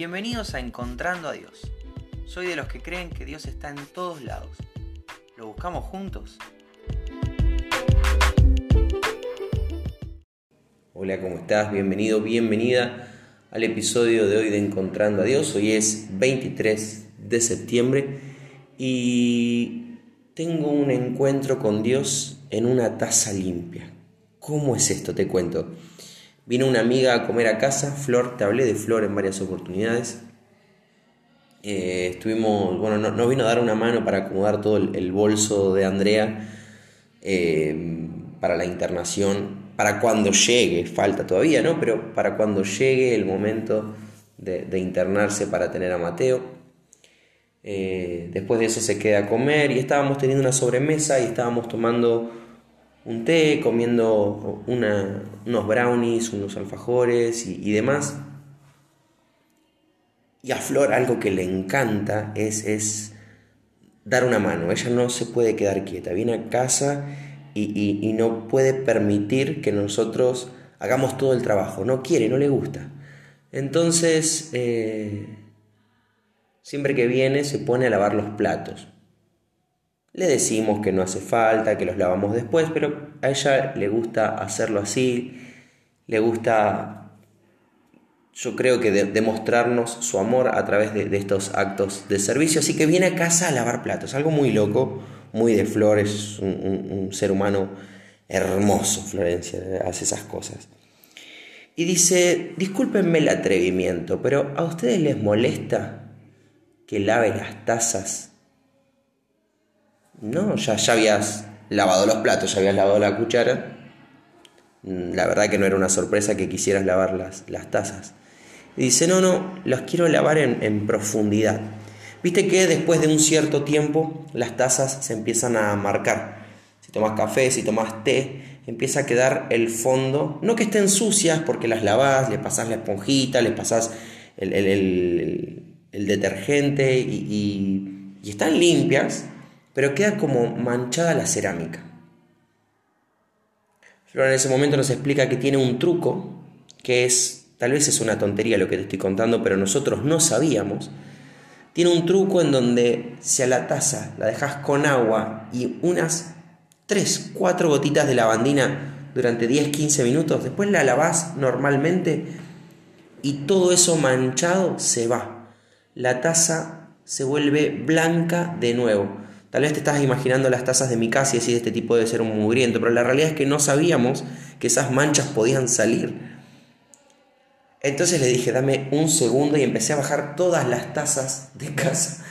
Bienvenidos a Encontrando a Dios. Soy de los que creen que Dios está en todos lados. ¿Lo buscamos juntos? Hola, ¿cómo estás? Bienvenido, bienvenida al episodio de hoy de Encontrando a Dios. Hoy es 23 de septiembre y tengo un encuentro con Dios en una taza limpia. ¿Cómo es esto? Te cuento. Vino una amiga a comer a casa, Flor, te hablé de Flor en varias oportunidades. Eh, estuvimos, bueno, nos vino a dar una mano para acomodar todo el, bolso de Andrea eh, para la internación, para cuando llegue, falta todavía, ¿no? Pero para cuando llegue el momento de, internarse para tener a Mateo. Eh, después de eso se queda a comer y estábamos teniendo una sobremesa y estábamos tomando un té, comiendo unos brownies, unos alfajores y, demás. Y a Flor algo que le encanta es, es dar una mano. Ella no se puede quedar quieta. Viene a casa y, no puede permitir que nosotros hagamos todo el trabajo. No quiere, no le gusta. Entonces, eh, siempre que viene se pone a lavar los platos. Le decimos que no hace falta, que los lavamos después, pero a ella le gusta hacerlo así, le gusta, yo creo que demostrarnos su amor a través de, estos actos de servicio, así que viene a casa a lavar platos, algo muy loco, muy de Flores, un, ser humano hermoso, Florencia, hace esas cosas. Y dice, discúlpenme el atrevimiento, pero ¿a ustedes les molesta que lave las tazas no, ya, ya habías lavado los platos, ya habías lavado la cuchara. Mm, la verdad que no era una sorpresa que quisieras lavar las, las tazas. Y dice, no, no, las quiero lavar en, en profundidad. Viste que después de un cierto tiempo las tazas se empiezan a marcar. Si tomas café, si tomas té, empieza a quedar el fondo, no que estén sucias porque las lavas, le pasas la esponjita, le pasas el, el, el, detergente y, y, y, están limpias, pero queda como manchada la cerámica. Flor en ese momento nos explica que tiene un truco, que es, tal vez es una tontería lo que te estoy contando, pero nosotros no sabíamos. Tiene un truco en donde si a la taza la dejas con agua y unas 3, 4 gotitas de lavandina durante 10, 15 minutos, después la lavas normalmente y todo eso manchado se va. La taza se vuelve blanca de nuevo. Tal vez te estás imaginando las tazas de mi casa y decís, este tipo debe ser un mugriento, pero la realidad es que no sabíamos que esas manchas podían salir. Entonces le dije, dame un segundo y empecé a bajar todas las tazas de casa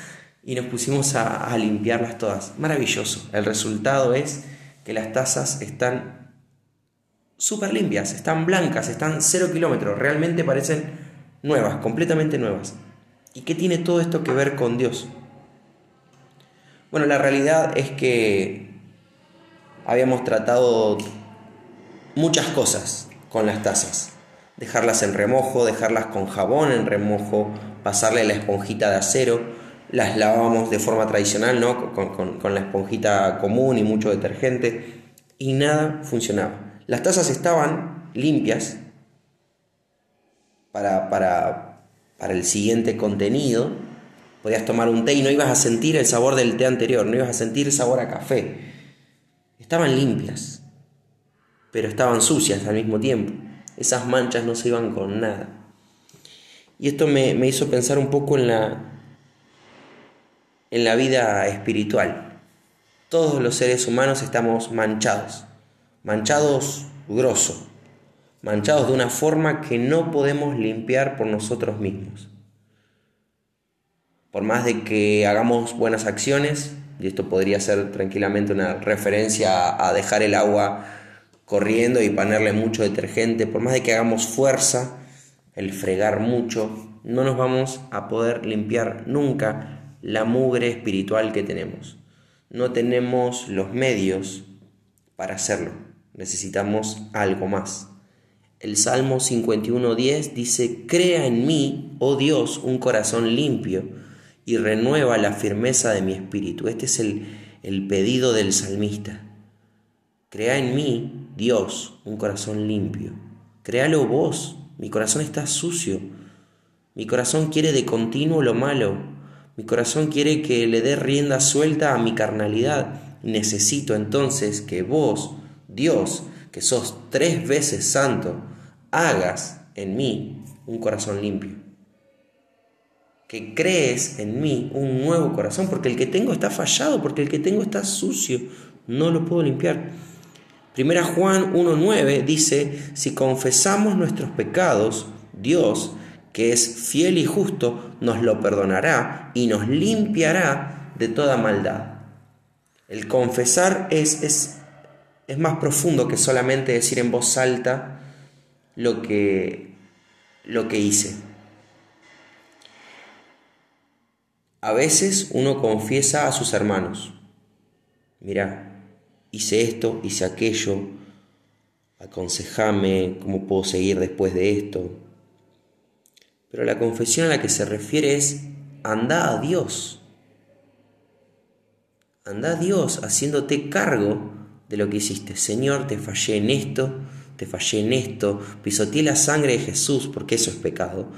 y nos pusimos a, a limpiarlas todas. Maravilloso. El resultado es que las tazas están súper limpias, están blancas, están cero kilómetros, realmente parecen nuevas, completamente nuevas. ¿Y qué tiene todo esto que ver con Dios? Bueno, la realidad es que habíamos tratado muchas cosas con las tazas. Dejarlas en remojo, dejarlas con jabón en remojo, pasarle la esponjita de acero. Las lavábamos de forma tradicional, ¿no? Con, la esponjita común y mucho detergente. Y nada funcionaba. Las tazas estaban limpias para, para, para el siguiente contenido, Podías tomar un té y no ibas a sentir el sabor del té anterior, no ibas a sentir el sabor a café. Estaban limpias, pero estaban sucias al mismo tiempo. Esas manchas no se iban con nada. Y esto me, me hizo pensar un poco en la, en la vida espiritual. Todos los seres humanos estamos manchados, manchados grosso, manchados de una forma que no podemos limpiar por nosotros mismos. Por más de que hagamos buenas acciones, y esto podría ser tranquilamente una referencia a dejar el agua corriendo y ponerle mucho detergente, por más de que hagamos fuerza, el fregar mucho, no nos vamos a poder limpiar nunca la mugre espiritual que tenemos. No tenemos los medios para hacerlo. Necesitamos algo más. El Salmo 51.10 dice, Crea en mí, oh Dios, un corazón limpio y renueva la firmeza de mi espíritu. Este es el, pedido del salmista. Crea en mí, Dios, un corazón limpio. Créalo vos, mi corazón está sucio. Mi corazón quiere de continuo lo malo. Mi corazón quiere que le dé rienda suelta a mi carnalidad. Necesito entonces que vos, Dios, que sos tres veces santo, hagas en mí un corazón limpio. Que crees en mí un nuevo corazón, porque el que tengo está fallado, porque el que tengo está sucio, no lo puedo limpiar. Primera Juan 1.9 dice, si confesamos nuestros pecados, Dios, que es fiel y justo, nos lo perdonará y nos limpiará de toda maldad. El confesar es, es, es más profundo que solamente decir en voz alta lo que, lo que hice. A veces uno confiesa a sus hermanos, mira, hice esto, hice aquello, aconsejame cómo puedo seguir después de esto. Pero la confesión a la que se refiere es, anda a Dios. Anda a Dios haciéndote cargo de lo que hiciste. Señor, te fallé en esto, te fallé en esto, pisoteé la sangre de Jesús, porque eso es pecado.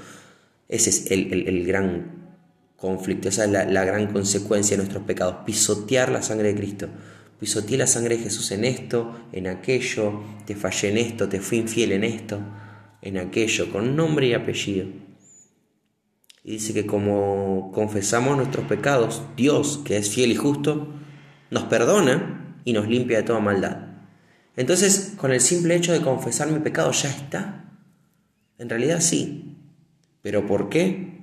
Ese es el, gran conflicto, esa es la, gran consecuencia de nuestros pecados, pisotear la sangre de Cristo. Pisoteé la sangre de Jesús en esto, en aquello, te fallé en esto, te fui infiel en esto, en aquello, con nombre y apellido. Y dice que como confesamos nuestros pecados, Dios, que es fiel y justo, nos perdona y nos limpia de toda maldad. Entonces, con el simple hecho de confesar mi pecado ya está. En realidad sí. ¿Pero por qué?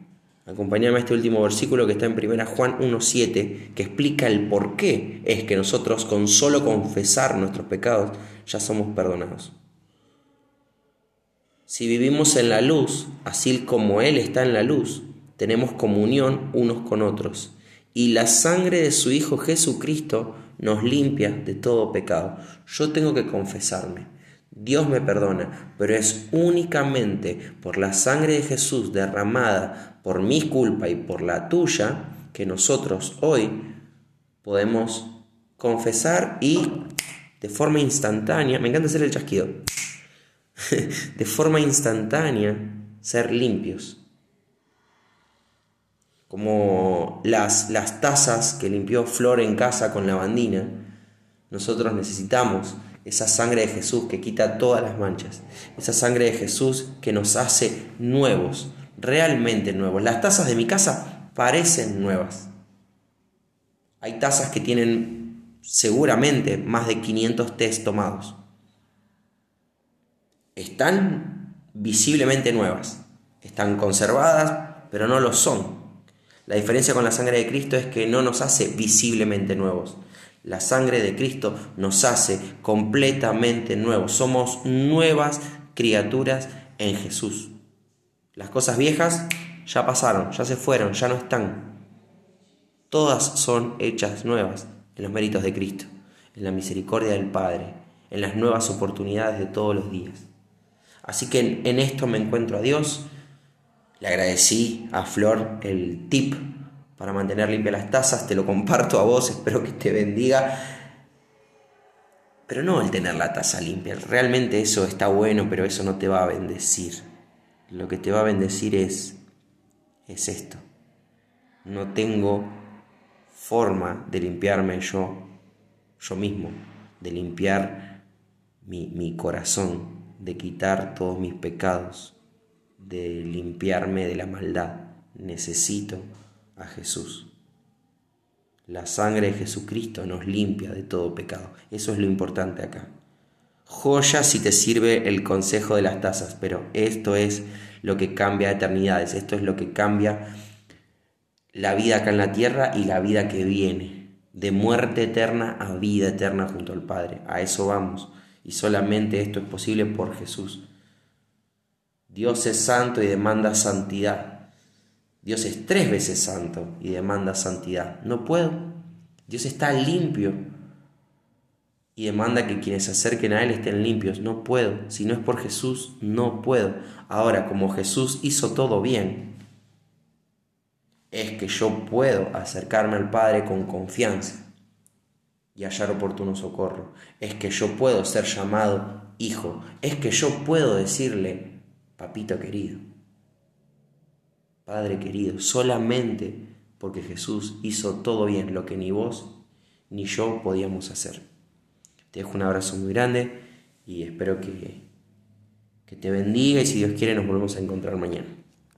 Acompáñame a este último versículo que está en 1 Juan 1.7, que explica el por qué es que nosotros con solo confesar nuestros pecados ya somos perdonados. Si vivimos en la luz, así como Él está en la luz, tenemos comunión unos con otros. Y la sangre de su Hijo Jesucristo nos limpia de todo pecado. Yo tengo que confesarme. Dios me perdona, pero es únicamente por la sangre de Jesús derramada por mi culpa y por la tuya que nosotros hoy podemos confesar y de forma instantánea, me encanta hacer el chasquido, de forma instantánea ser limpios. Como las, las tazas que limpió Flor en casa con la bandina, nosotros necesitamos esa sangre de Jesús que quita todas las manchas, esa sangre de Jesús que nos hace nuevos, realmente nuevos. Las tazas de mi casa parecen nuevas. Hay tazas que tienen seguramente más de 500 test tomados. Están visiblemente nuevas, están conservadas, pero no lo son. La diferencia con la sangre de Cristo es que no nos hace visiblemente nuevos. La sangre de Cristo nos hace completamente nuevos. Somos nuevas criaturas en Jesús. Las cosas viejas ya pasaron, ya se fueron, ya no están. Todas son hechas nuevas en los méritos de Cristo, en la misericordia del Padre, en las nuevas oportunidades de todos los días. Así que en, esto me encuentro a Dios le agradecí a Flor el tip para mantener limpias las tazas, te lo comparto a vos, espero que te bendiga. Pero no el tener la taza limpia, realmente eso está bueno, pero eso no te va a bendecir. Lo que te va a bendecir es, es esto. No tengo forma de limpiarme yo, yo mismo, de limpiar mi, mi corazón, de quitar todos mis pecados de limpiarme de la maldad. Necesito a Jesús. La sangre de Jesucristo nos limpia de todo pecado. Eso es lo importante acá. Joya si te sirve el consejo de las tazas, pero esto es lo que cambia eternidades, esto es lo que cambia la vida acá en la tierra y la vida que viene, de muerte eterna a vida eterna junto al Padre. A eso vamos. Y solamente esto es posible por Jesús. Dios es santo y demanda santidad. Dios es tres veces santo y demanda santidad. No puedo. Dios está limpio y demanda que quienes se acerquen a Él estén limpios. No puedo. Si no es por Jesús, no puedo. Ahora, como Jesús hizo todo bien, es que yo puedo acercarme al Padre con confianza y hallar oportuno socorro. Es que yo puedo ser llamado hijo. Es que yo puedo decirle, papito querido. Padre querido, solamente porque Jesús hizo todo bien, lo que ni vos ni yo podíamos hacer. Te dejo un abrazo muy grande y espero que, que te bendiga y si Dios quiere nos volvemos a encontrar mañana.